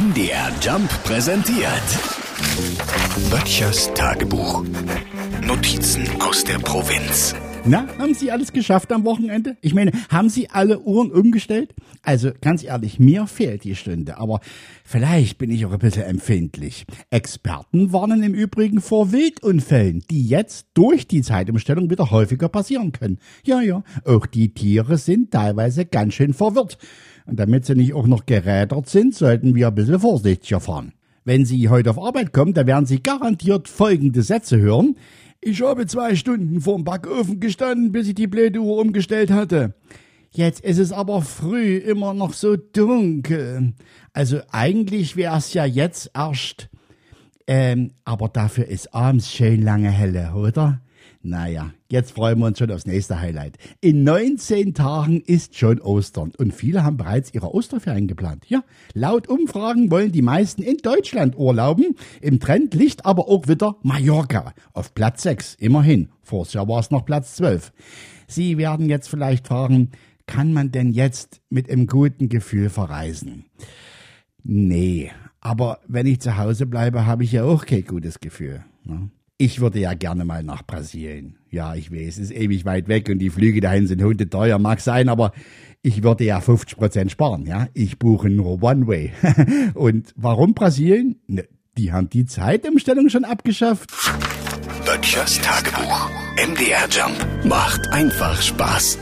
MDR Jump präsentiert. Böttchers Tagebuch. Notizen aus der Provinz. Na, haben Sie alles geschafft am Wochenende? Ich meine, haben Sie alle Uhren umgestellt? Also ganz ehrlich, mir fehlt die Stunde, aber vielleicht bin ich auch ein bisschen empfindlich. Experten warnen im Übrigen vor Wildunfällen, die jetzt durch die Zeitumstellung wieder häufiger passieren können. Ja, ja, auch die Tiere sind teilweise ganz schön verwirrt. Und damit sie nicht auch noch gerädert sind, sollten wir ein bisschen vorsichtiger fahren. Wenn Sie heute auf Arbeit kommen, dann werden Sie garantiert folgende Sätze hören. Ich habe zwei Stunden vorm Backofen gestanden, bis ich die blöde umgestellt hatte. Jetzt ist es aber früh, immer noch so dunkel. Also eigentlich wäre es ja jetzt erst. Ähm, aber dafür ist abends schön lange helle, oder? Naja, jetzt freuen wir uns schon aufs nächste Highlight. In 19 Tagen ist schon Ostern und viele haben bereits ihre Osterferien geplant. Ja, laut Umfragen wollen die meisten in Deutschland urlauben. Im Trend liegt aber auch wieder Mallorca auf Platz 6, immerhin. Vorher Jahr war es noch Platz 12. Sie werden jetzt vielleicht fragen, kann man denn jetzt mit einem guten Gefühl verreisen? Nee, aber wenn ich zu Hause bleibe, habe ich ja auch kein gutes Gefühl. Ne? Ich würde ja gerne mal nach Brasilien. Ja, ich weiß, es ist ewig weit weg und die Flüge dahin sind hundeteuer, mag sein, aber ich würde ja 50 Prozent sparen, ja. Ich buche nur One Way. und warum Brasilien? Ne, die haben die Zeitumstellung schon abgeschafft. Böttchers Tagebuch. MDR Jump macht einfach Spaß.